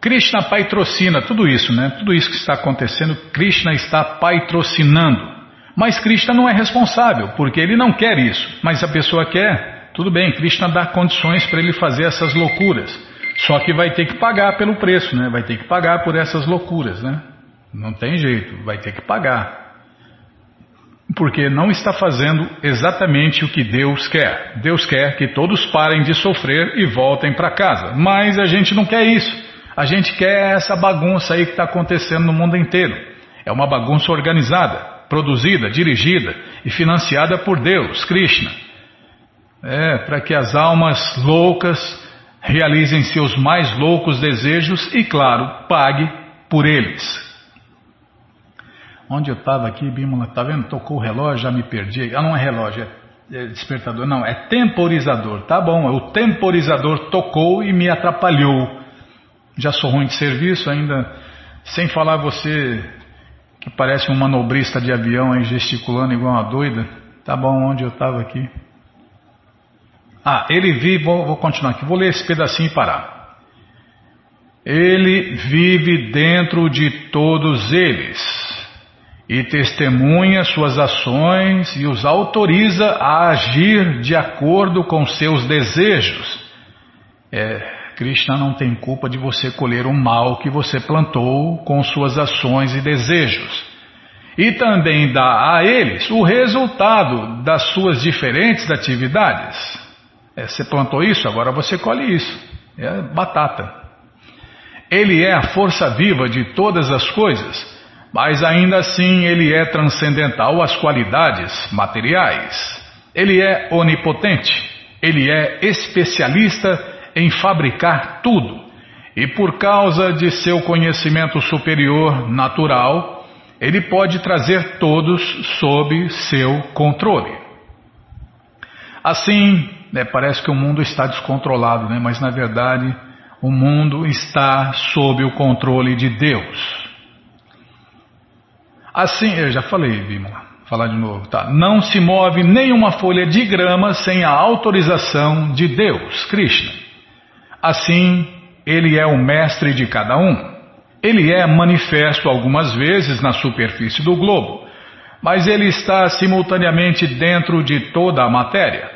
Krishna patrocina tudo isso, né? Tudo isso que está acontecendo, Krishna está patrocinando. Mas Krishna não é responsável, porque ele não quer isso. Mas a pessoa quer, tudo bem, Krishna dá condições para ele fazer essas loucuras. Só que vai ter que pagar pelo preço, né? Vai ter que pagar por essas loucuras, né? Não tem jeito, vai ter que pagar porque não está fazendo exatamente o que Deus quer. Deus quer que todos parem de sofrer e voltem para casa. Mas a gente não quer isso. A gente quer essa bagunça aí que está acontecendo no mundo inteiro. É uma bagunça organizada, produzida, dirigida e financiada por Deus, Krishna. É, para que as almas loucas realizem seus mais loucos desejos e, claro, pague por eles. Onde eu estava aqui, Bímola, tá vendo? Tocou o relógio, já me perdi. Ah, não é relógio, é, é despertador. Não, é temporizador. Tá bom, o temporizador tocou e me atrapalhou. Já sou ruim de serviço ainda, sem falar você que parece um manobrista de avião aí gesticulando igual uma doida. Tá bom, onde eu estava aqui? Ah, ele vive, vou, vou continuar aqui, vou ler esse pedacinho e parar. Ele vive dentro de todos eles e testemunha suas ações e os autoriza a agir de acordo com seus desejos. É, Krishna não tem culpa de você colher o mal que você plantou com suas ações e desejos. E também dá a eles o resultado das suas diferentes atividades. É, você plantou isso, agora você colhe isso. É batata. Ele é a força viva de todas as coisas mas ainda assim ele é transcendental às qualidades materiais. Ele é onipotente, ele é especialista em fabricar tudo. E por causa de seu conhecimento superior natural, ele pode trazer todos sob seu controle. Assim, né, parece que o mundo está descontrolado, né, mas na verdade o mundo está sob o controle de Deus. Assim, eu já falei, Bimala, falar de novo, tá? Não se move nenhuma folha de grama sem a autorização de Deus, Krishna. Assim, ele é o mestre de cada um. Ele é manifesto algumas vezes na superfície do globo, mas ele está simultaneamente dentro de toda a matéria.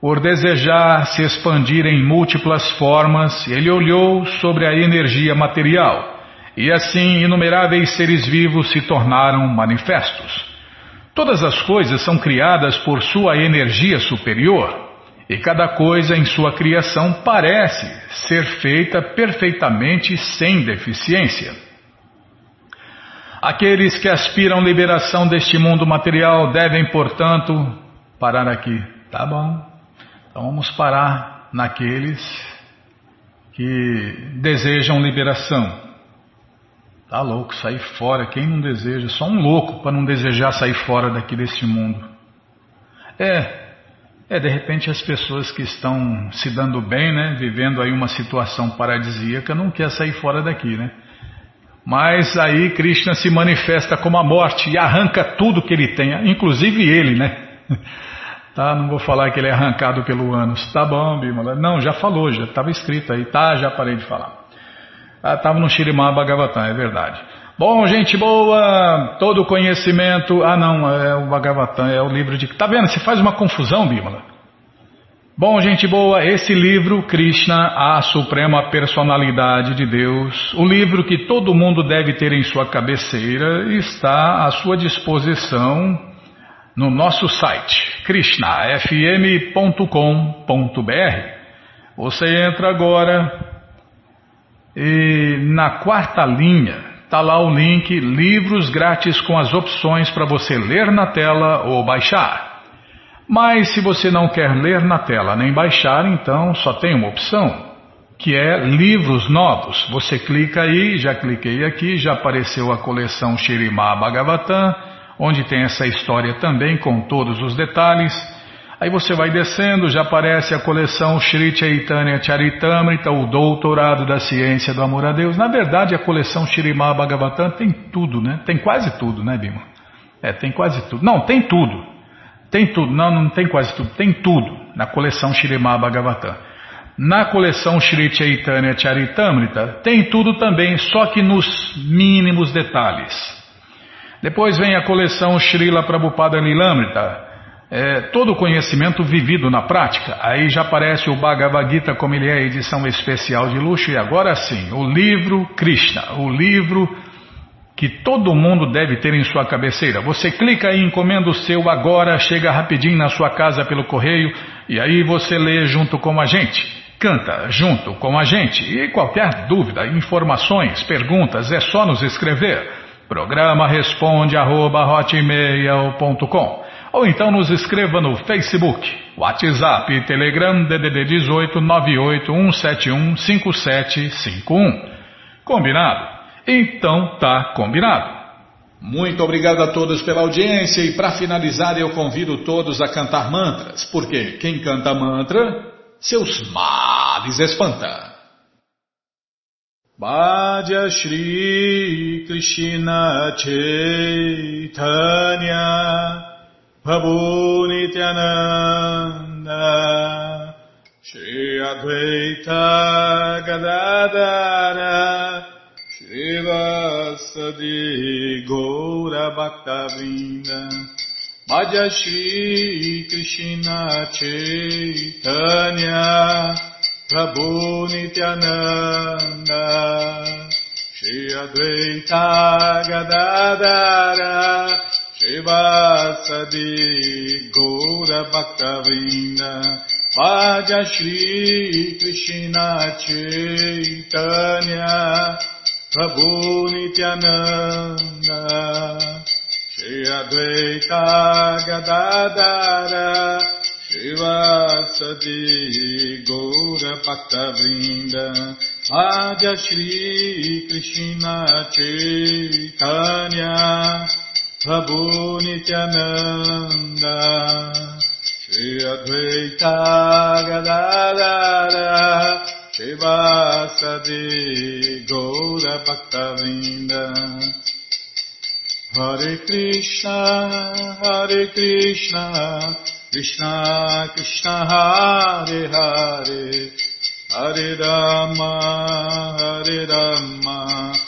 Por desejar se expandir em múltiplas formas, ele olhou sobre a energia material, e assim inumeráveis seres vivos se tornaram manifestos. Todas as coisas são criadas por sua energia superior, e cada coisa em sua criação parece ser feita perfeitamente sem deficiência. Aqueles que aspiram liberação deste mundo material devem, portanto, parar aqui. Tá bom. Então vamos parar naqueles que desejam liberação. Tá louco, sair fora. Quem não deseja? Só um louco para não desejar sair fora daqui deste mundo. É, é de repente as pessoas que estão se dando bem, né, vivendo aí uma situação paradisíaca, não quer sair fora daqui, né? Mas aí Krishna se manifesta como a morte e arranca tudo que ele tem, inclusive ele, né? Tá, não vou falar que ele é arrancado pelo ânus. Tá bom, Bimala. Não, já falou, já estava escrito aí. Tá, já parei de falar. Estava ah, no Shirimá Bhagavatam, é verdade. Bom, gente boa, todo conhecimento. Ah, não, é o Bhagavatam, é o livro de. Tá vendo? Você faz uma confusão, Bímola. Bom, gente boa, esse livro, Krishna, a Suprema Personalidade de Deus, o livro que todo mundo deve ter em sua cabeceira, está à sua disposição no nosso site, krishnafm.com.br. Você entra agora e na quarta linha está lá o link Livros Grátis com as opções para você ler na tela ou baixar. Mas se você não quer ler na tela nem baixar, então só tem uma opção, que é Livros Novos. Você clica aí, já cliquei aqui, já apareceu a coleção Shirimá Bhagavatam, onde tem essa história também com todos os detalhes. Aí você vai descendo, já aparece a coleção Sri Chaitanya Charitamrita, o doutorado da ciência do amor a Deus. Na verdade, a coleção Shirimá Bhagavatam tem tudo, né? Tem quase tudo, né, Bima? É, tem quase tudo. Não, tem tudo. Tem tudo. Não, não tem quase tudo. Tem tudo na coleção Shirimá Bhagavatam. Na coleção Sri Chaitanya Charitamrita tem tudo também, só que nos mínimos detalhes. Depois vem a coleção Srila Prabhupada Lilamrita, é, todo o conhecimento vivido na prática. Aí já aparece o Bhagavad Gita como ele é edição especial de luxo. E agora sim, o livro Krishna, o livro que todo mundo deve ter em sua cabeceira. Você clica e encomenda o seu agora, chega rapidinho na sua casa pelo correio e aí você lê junto com a gente. Canta junto com a gente. E qualquer dúvida, informações, perguntas, é só nos escrever. Programa responde arroba, ou então nos escreva no Facebook, WhatsApp, Telegram, DDD 18 98171 5751. Combinado? Então tá combinado. Muito obrigado a todos pela audiência e para finalizar eu convido todos a cantar mantras, porque quem canta mantra, seus males espanta. Bhaja Shri Krishna Chaitanya Prabhu Nityananda Shri Advaita Gadadara Shri Vasadi Gaura Bhaktavinda Bhaja Shri Krishna Chaitanya Prabhu Nityananda Shri Advaita Gadadara Shivasadi Gaura Bhaktavinda Vaja Shri Krishna Chaitanya Prabhu Nityananda Shri Advaita Gadadara Shivasadi Gaura Bhaktavinda Prabhu Nityananda Shri Advaita Gadadara Shivasadi Gaura Bhaktavinda Hare Krishna Hare Krishna Krishna Krishna Hare Hare. Hare Rama Hare Rama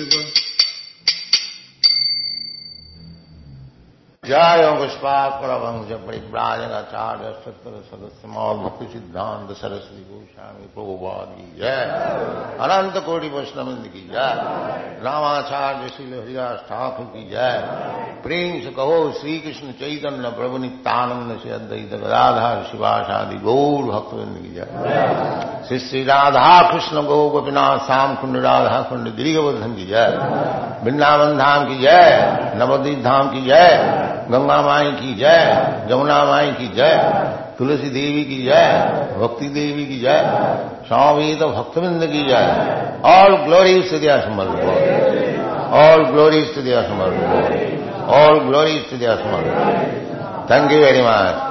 जय पुष्पाकर वंश परिव्राजन आचार्य सत्तर सदस्य मौल भक्ति सिद्धांत सरस्वती गोस्वामी प्रभुवाद की जय अनंत कोटि वैष्णविंद की जय रामाचार्य श्री हरिदास ठाकुर की जय प्रेम से कहो श्री कृष्ण चैतन्य प्रभु नित्यानंद से अद्वैत गदाधार शिवाशादि गौर भक्तविंद की जय श्री श्री राधा कृष्ण गौ गोपीनाथ श्याम कुंड राधा कुंड दीर्घवर्धन की जय वृंदावन धाम की जय नवदीप धाम की जय गंगा माई की जय जमुना माई की जय तुलसी देवी की जय भक्ति देवी की जय स्वामी तो भक्तविंद की जय all glories to Diya Samarth all glories to Diya Samarth all glories to Diya Samarth thank you very much